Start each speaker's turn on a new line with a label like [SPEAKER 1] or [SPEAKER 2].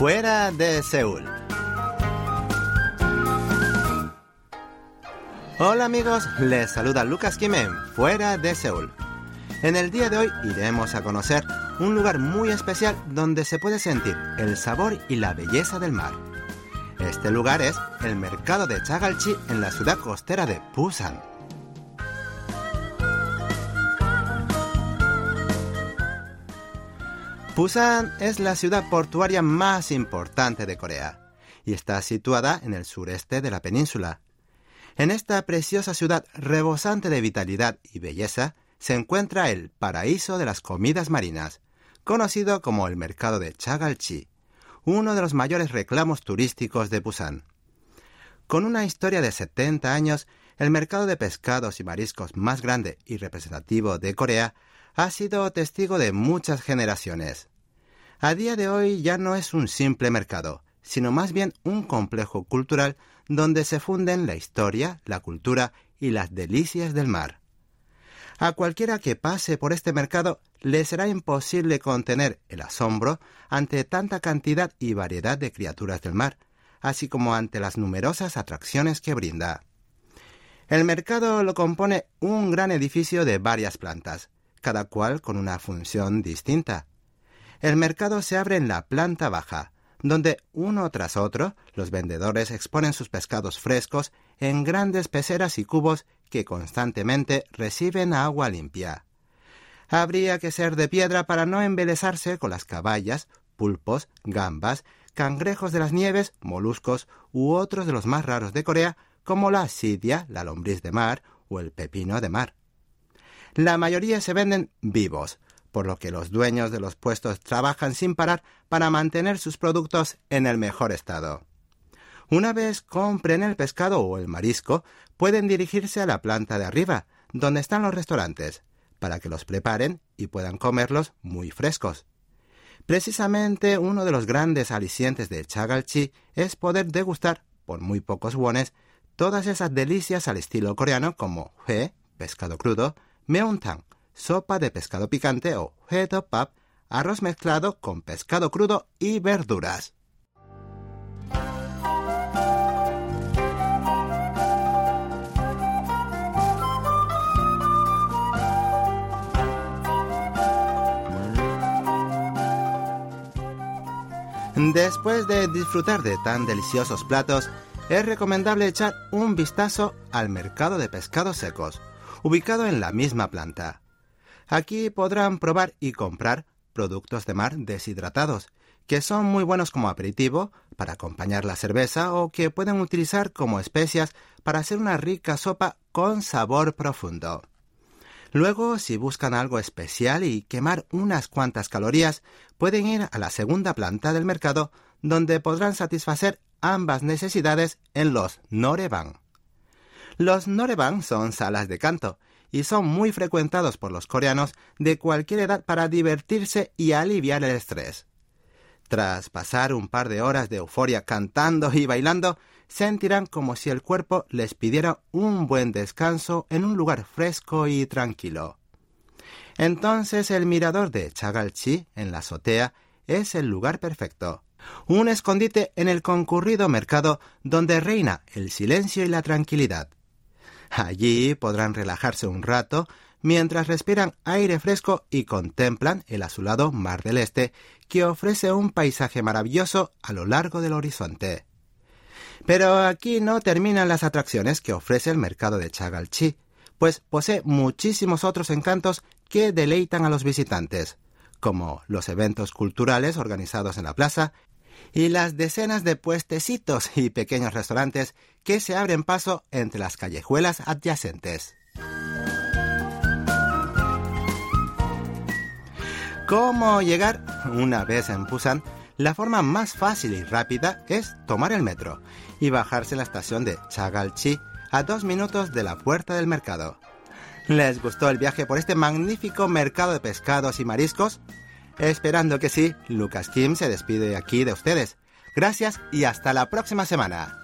[SPEAKER 1] fuera de Seúl. Hola amigos, les saluda Lucas Kimen, fuera de Seúl. En el día de hoy iremos a conocer un lugar muy especial donde se puede sentir el sabor y la belleza del mar. Este lugar es el mercado de Chagalchi en la ciudad costera de Busan. Busan es la ciudad portuaria más importante de Corea y está situada en el sureste de la península. En esta preciosa ciudad rebosante de vitalidad y belleza se encuentra el paraíso de las comidas marinas, conocido como el mercado de Chagalchi, uno de los mayores reclamos turísticos de Busan. Con una historia de 70 años, el mercado de pescados y mariscos más grande y representativo de Corea ha sido testigo de muchas generaciones. A día de hoy ya no es un simple mercado, sino más bien un complejo cultural donde se funden la historia, la cultura y las delicias del mar. A cualquiera que pase por este mercado le será imposible contener el asombro ante tanta cantidad y variedad de criaturas del mar, así como ante las numerosas atracciones que brinda. El mercado lo compone un gran edificio de varias plantas, cada cual con una función distinta. El mercado se abre en la planta baja, donde uno tras otro los vendedores exponen sus pescados frescos en grandes peceras y cubos que constantemente reciben agua limpia. Habría que ser de piedra para no embelesarse con las caballas, pulpos, gambas, cangrejos de las nieves, moluscos u otros de los más raros de Corea, como la sidia, la lombriz de mar o el pepino de mar. La mayoría se venden vivos, por lo que los dueños de los puestos trabajan sin parar para mantener sus productos en el mejor estado. Una vez compren el pescado o el marisco, pueden dirigirse a la planta de arriba, donde están los restaurantes, para que los preparen y puedan comerlos muy frescos. Precisamente uno de los grandes alicientes de Chagalchi es poder degustar, por muy pocos wones, todas esas delicias al estilo coreano como he, pescado crudo, meontang, sopa de pescado picante o pap, arroz mezclado con pescado crudo y verduras. Después de disfrutar de tan deliciosos platos, es recomendable echar un vistazo al mercado de pescados secos, ubicado en la misma planta. Aquí podrán probar y comprar productos de mar deshidratados, que son muy buenos como aperitivo, para acompañar la cerveza o que pueden utilizar como especias para hacer una rica sopa con sabor profundo. Luego, si buscan algo especial y quemar unas cuantas calorías, pueden ir a la segunda planta del mercado, donde podrán satisfacer ambas necesidades en los Noreban. Los Noreban son salas de canto y son muy frecuentados por los coreanos de cualquier edad para divertirse y aliviar el estrés. Tras pasar un par de horas de euforia cantando y bailando, sentirán como si el cuerpo les pidiera un buen descanso en un lugar fresco y tranquilo. Entonces el mirador de Chagalchi en la azotea es el lugar perfecto. Un escondite en el concurrido mercado donde reina el silencio y la tranquilidad. Allí podrán relajarse un rato mientras respiran aire fresco y contemplan el azulado Mar del Este que ofrece un paisaje maravilloso a lo largo del horizonte. Pero aquí no terminan las atracciones que ofrece el mercado de Chagalchi, pues posee muchísimos otros encantos que deleitan a los visitantes, como los eventos culturales organizados en la plaza y las decenas de puestecitos y pequeños restaurantes que se abren paso entre las callejuelas adyacentes. ¿Cómo llegar? Una vez en Busan, la forma más fácil y rápida es tomar el metro y bajarse en la estación de Chagalchi a dos minutos de la puerta del mercado. ¿Les gustó el viaje por este magnífico mercado de pescados y mariscos? Esperando que sí, Lucas Kim se despide aquí de ustedes. Gracias y hasta la próxima semana.